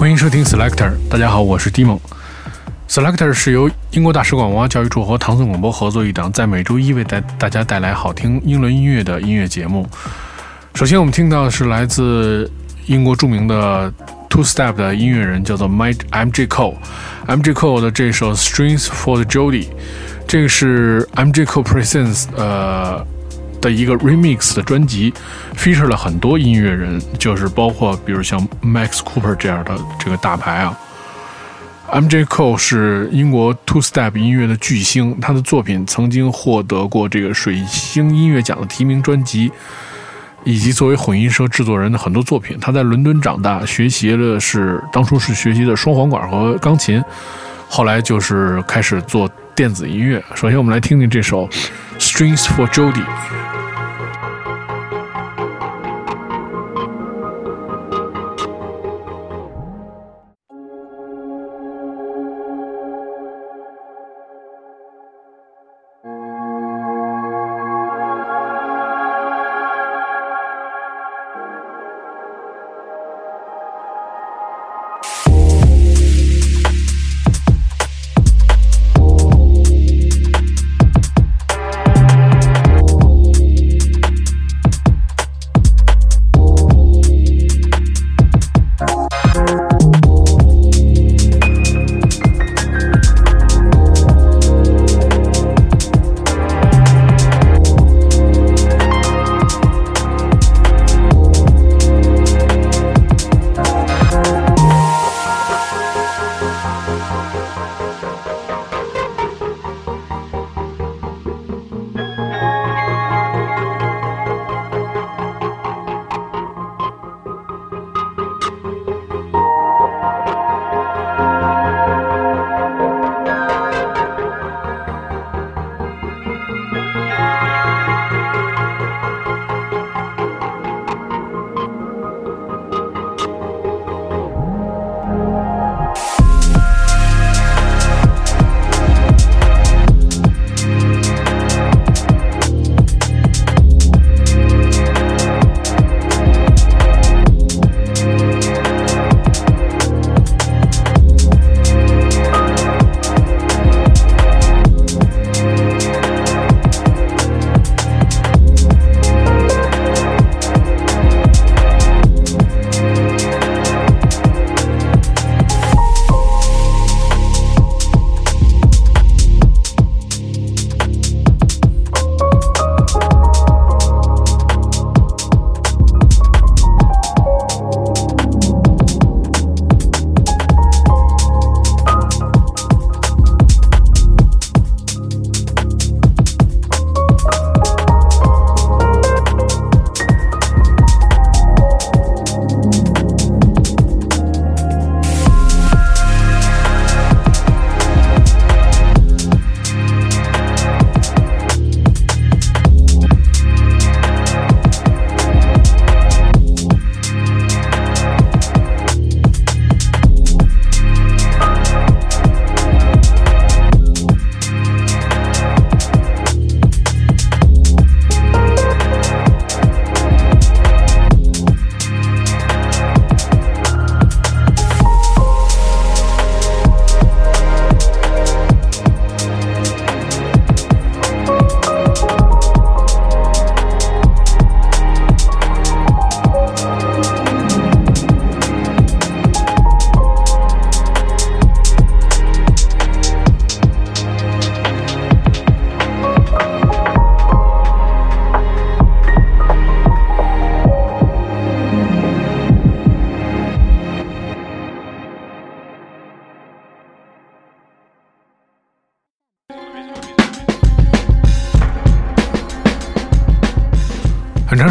欢迎收听 Selector，大家好，我是 Dimon Selector 是由英国大使馆文化教育处和唐宋广播合作一档，在每周一为带大家带来好听英伦音乐的音乐节目。首先，我们听到的是来自英国著名的 Two Step 的音乐人，叫做 Mike M J Cole。M J Cole 的这首 Strings for the Jody，这个是 M J Cole Presents 呃。的一个 remix 的专辑，feature 了很多音乐人，就是包括比如像 Max Cooper 这样的这个大牌啊。M J Cole 是英国 Two Step 音乐的巨星，他的作品曾经获得过这个水星音乐奖的提名专辑，以及作为混音社制作人的很多作品。他在伦敦长大，学习的是当初是学习的双簧管和钢琴，后来就是开始做电子音乐。首先，我们来听听这首 Strings for Jody。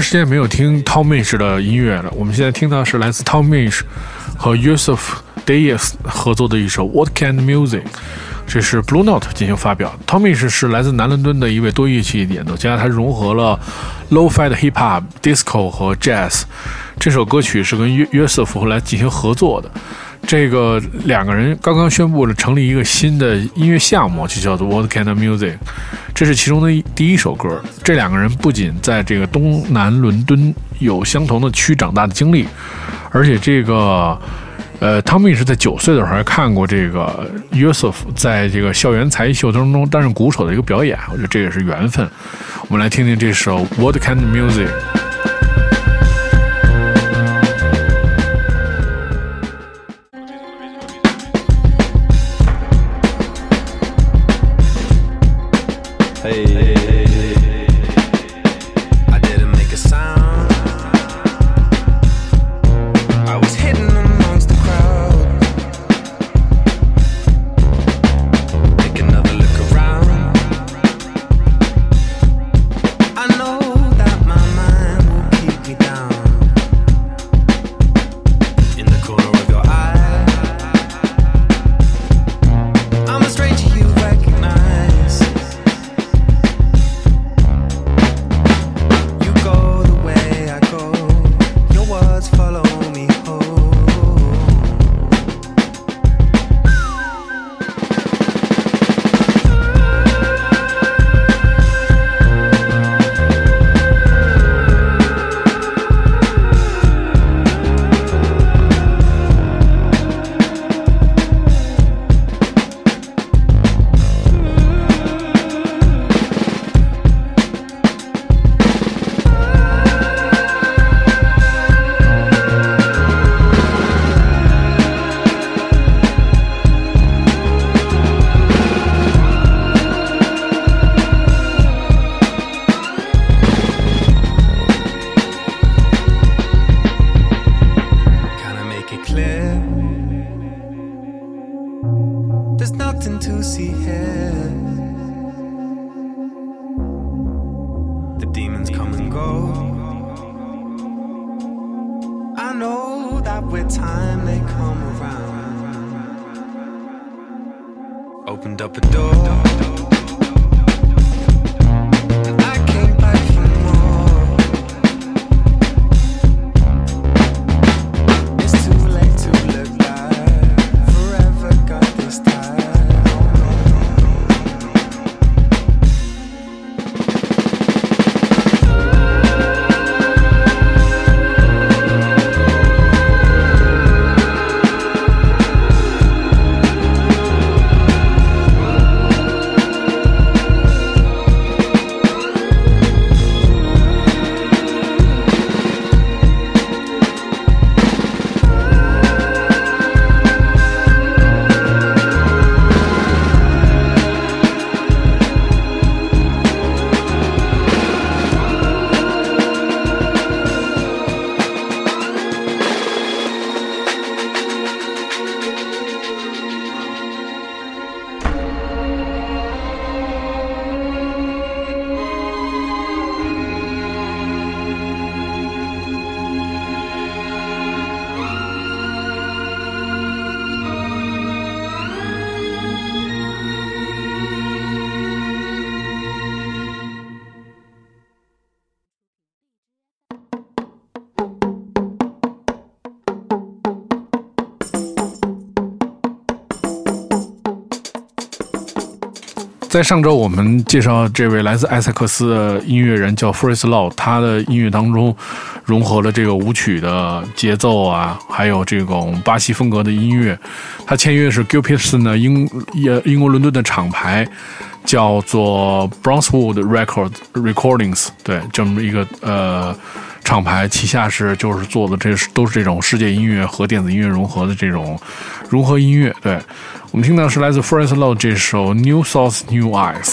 时间没有听 Tom Mish 的音乐了。我们现在听到是来自 Tom Mish 和 Yusuf Dayes 合作的一首 What Kind Music，这是 Blue Note 进行发表。Tom Misch 是来自南伦敦的一位多乐器演奏家，他融合了 Low-fi 的 Hip Hop、Disco 和 Jazz。这首歌曲是跟 Yusuf 来进行合作的。这个两个人刚刚宣布了成立一个新的音乐项目，就叫做 What Kind of Music。这是其中的第一首歌。这两个人不仅在这个东南伦敦有相同的区长大的经历，而且这个呃，汤米是在九岁的时候还看过这个约瑟夫在这个校园才艺秀当中担任鼓手的一个表演，我觉得这也是缘分。我们来听听这首 What Kind of Music。在上周，我们介绍这位来自埃塞克斯的音乐人叫 Freeze Law，他的音乐当中融合了这个舞曲的节奏啊，还有这种巴西风格的音乐。他签约的是 Gilpison 的英英英国伦敦的厂牌，叫做 Brownswood Record Recordings，对，这么一个呃厂牌，旗下是就是做的这是都是这种世界音乐和电子音乐融合的这种融合音乐，对。我们听到是来自 Freeze Law 这首《New Source New Eyes》。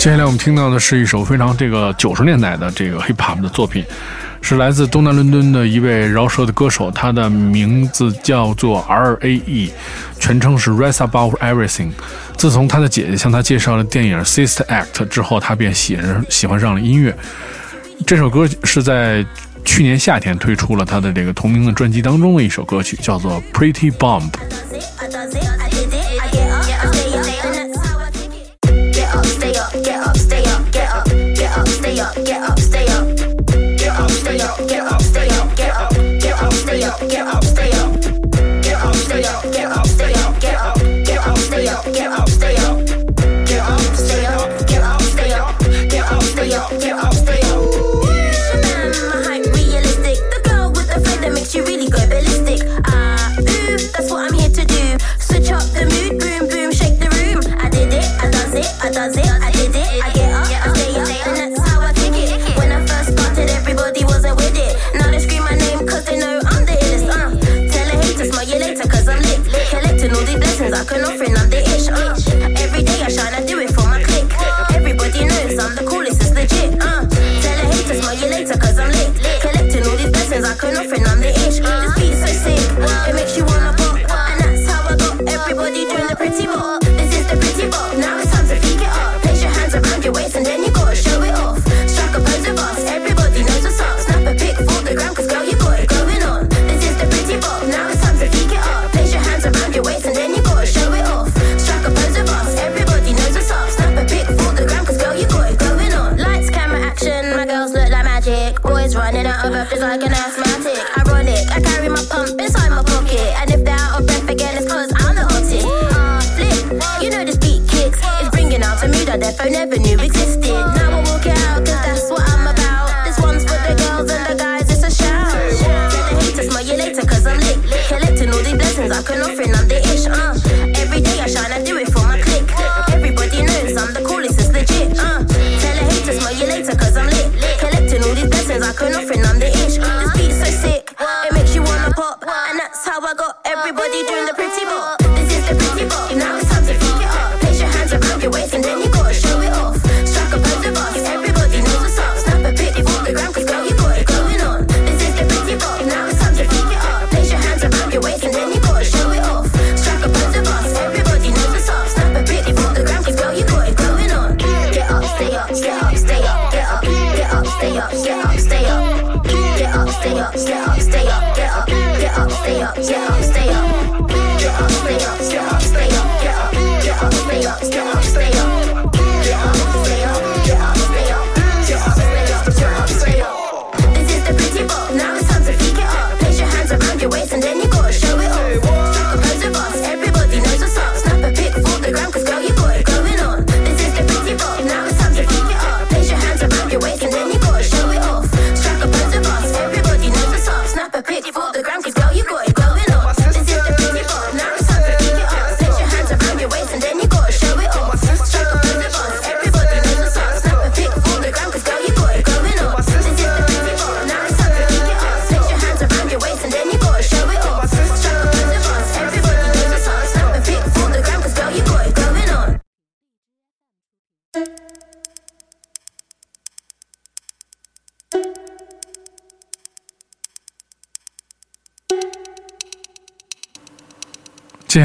接下来我们听到的是一首非常这个九十年代的这个 hip hop 的作品，是来自东南伦敦的一位饶舌的歌手，他的名字叫做 R A E，全称是 Rise Above Everything。自从他的姐姐向他介绍了电影《Sister Act》之后，他便喜喜欢上了音乐。这首歌是在去年夏天推出了他的这个同名的专辑当中的一首歌曲，叫做《Pretty Bomb》。up, get up, stay up. Get up, stay up, get up, stay up, get up, get up, stay up, get up, stay up. Get up, stay up, get up, stay up, get up, get up, stay up, get up, stay up. Get up, stay up, get up, stay up, get up, stay up, get up, stay up. Really go ballistic. Ah, uh, ooh, that's what I'm here to do. Switch up the mood. to me that their never knew existed.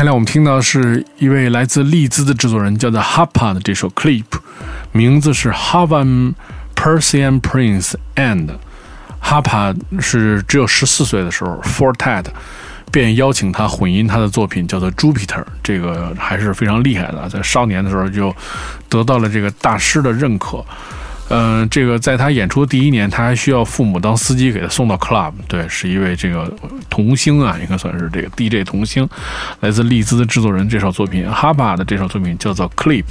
开来，我们听到是一位来自利兹的制作人，叫做 Hapa 的这首 clip，名字是 Havan Persian Prince and。Hapa 是只有十四岁的时候，Forte 便邀请他混音他的作品，叫做 Jupiter。这个还是非常厉害的，在少年的时候就得到了这个大师的认可。嗯，这个在他演出第一年，他还需要父母当司机给他送到 club。对，是一位这个童星啊，应该算是这个 DJ 童星，来自利兹的制作人。这首作品，哈巴的这首作品叫做 Clip。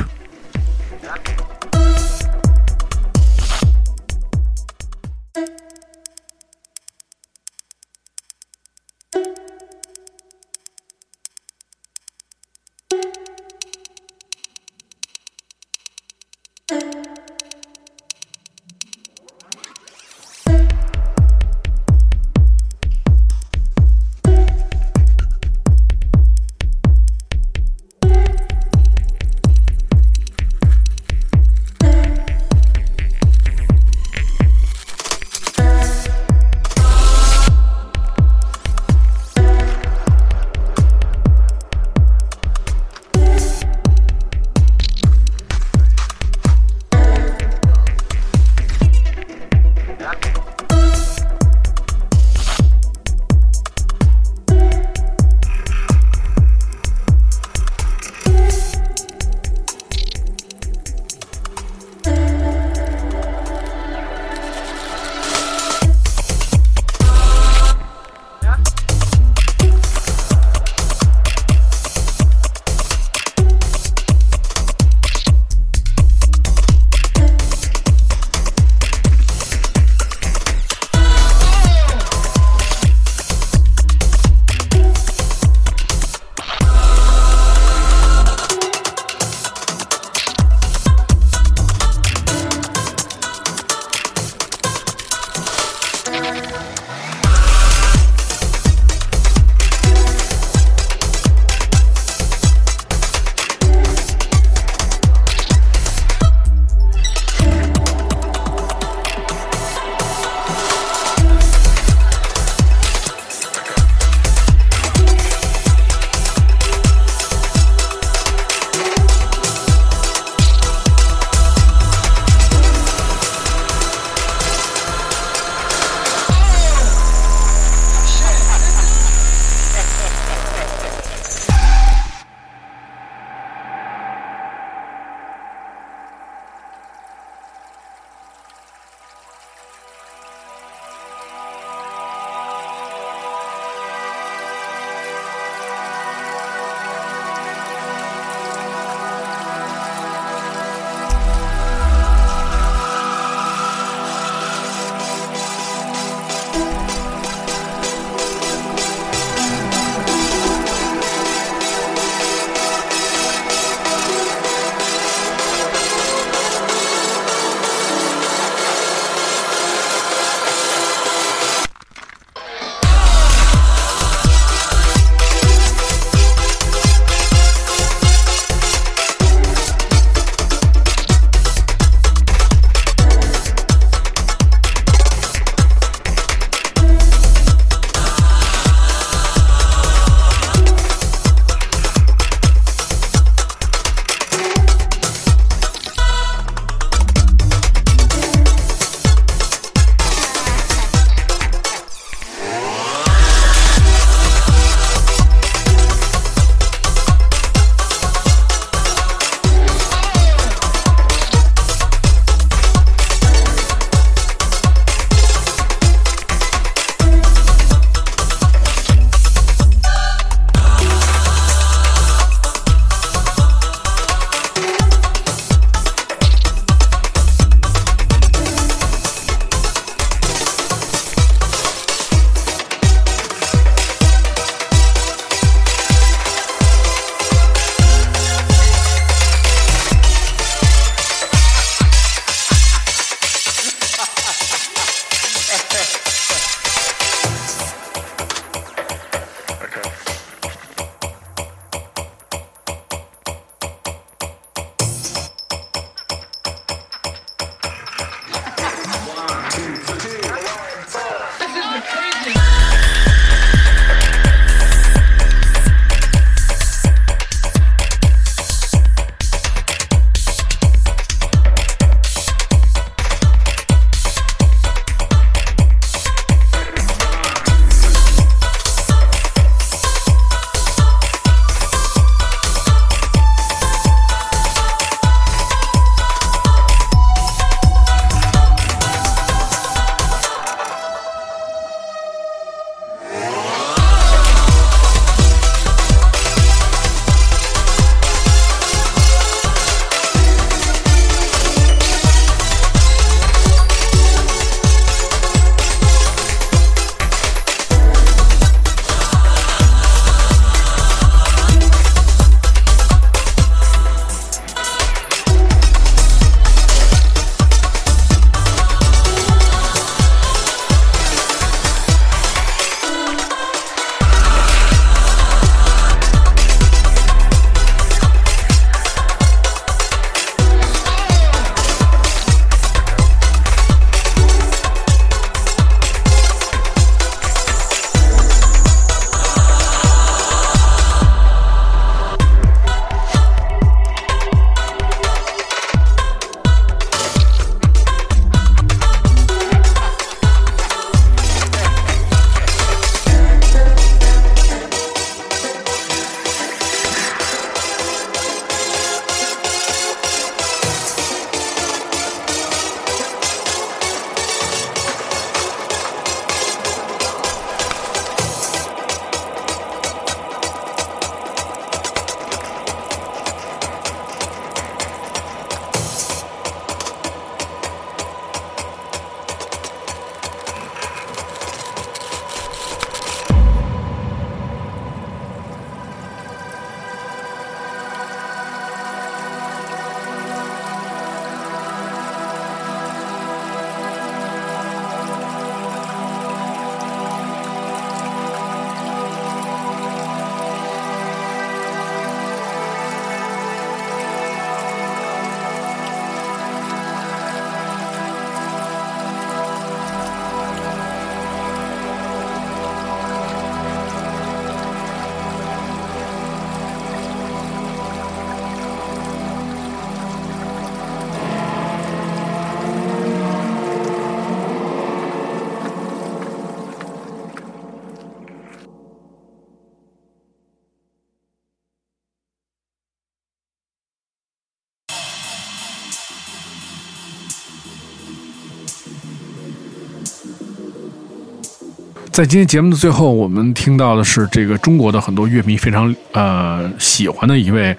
在今天节目的最后，我们听到的是这个中国的很多乐迷非常呃喜欢的一位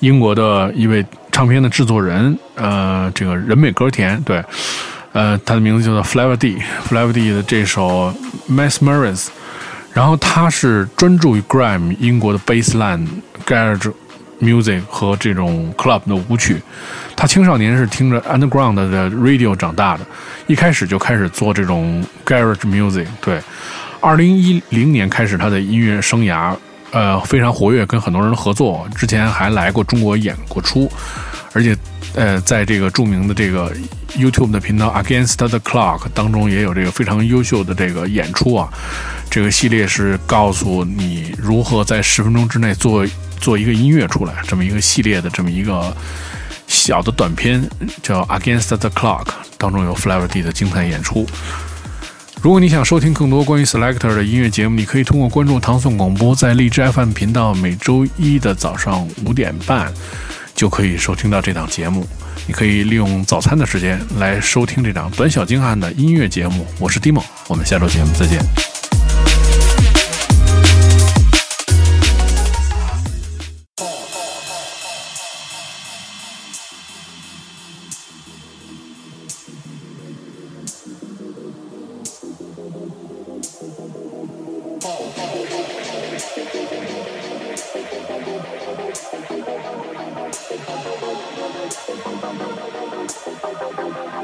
英国的一位唱片的制作人，呃，这个人美歌甜，对，呃，他的名字叫做 Flavor D，Flavor D 的这首 Mesmerize，然后他是专注于 Grime 英国的 Bassline Garage Music 和这种 Club 的舞曲。他青少年是听着 Underground 的 Radio 长大的，一开始就开始做这种 Garage Music。对，二零一零年开始他的音乐生涯，呃，非常活跃，跟很多人合作。之前还来过中国演过出，而且呃，在这个著名的这个 YouTube 的频道 Against the Clock 当中也有这个非常优秀的这个演出啊。这个系列是告诉你如何在十分钟之内做做一个音乐出来，这么一个系列的这么一个。小的短片叫《Against the Clock》，当中有 Flavor D 的精彩演出。如果你想收听更多关于 Selector 的音乐节目，你可以通过关注唐宋广播，在荔枝 FM 频道，每周一的早上五点半就可以收听到这档节目。你可以利用早餐的时间来收听这档短小精悍的音乐节目。我是 Dimo，我们下周节目再见。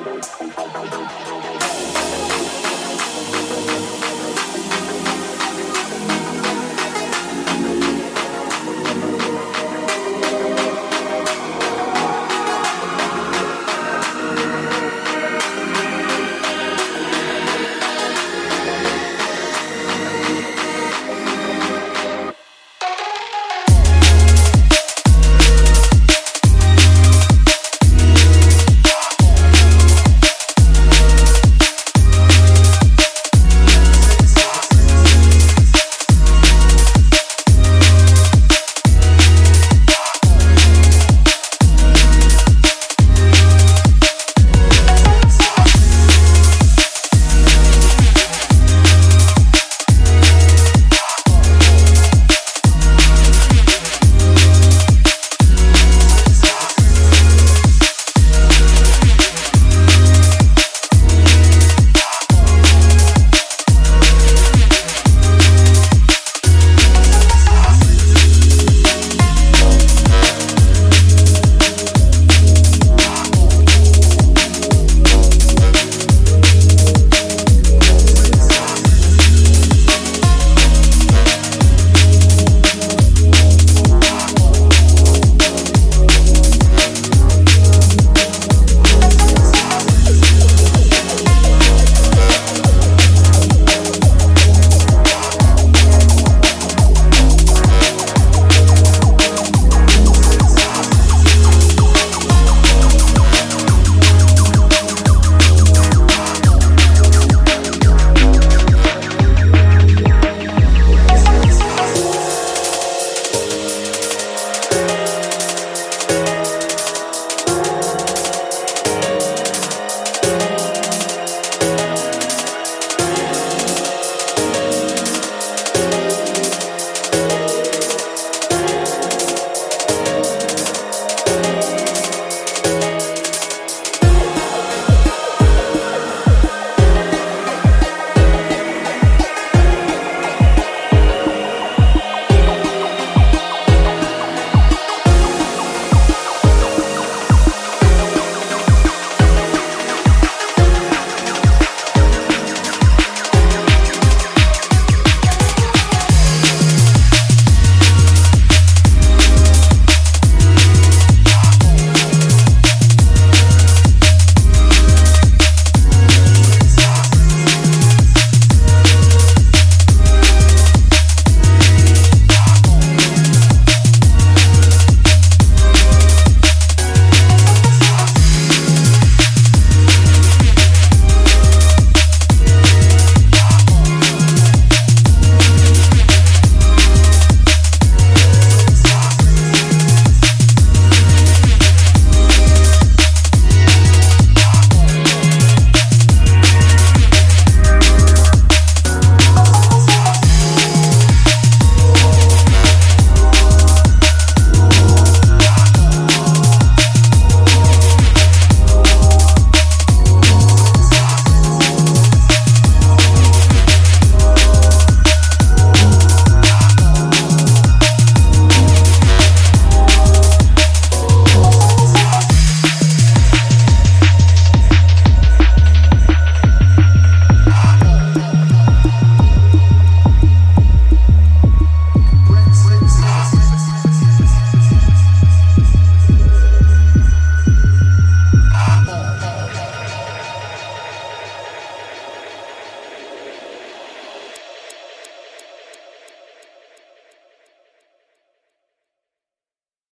Thank you.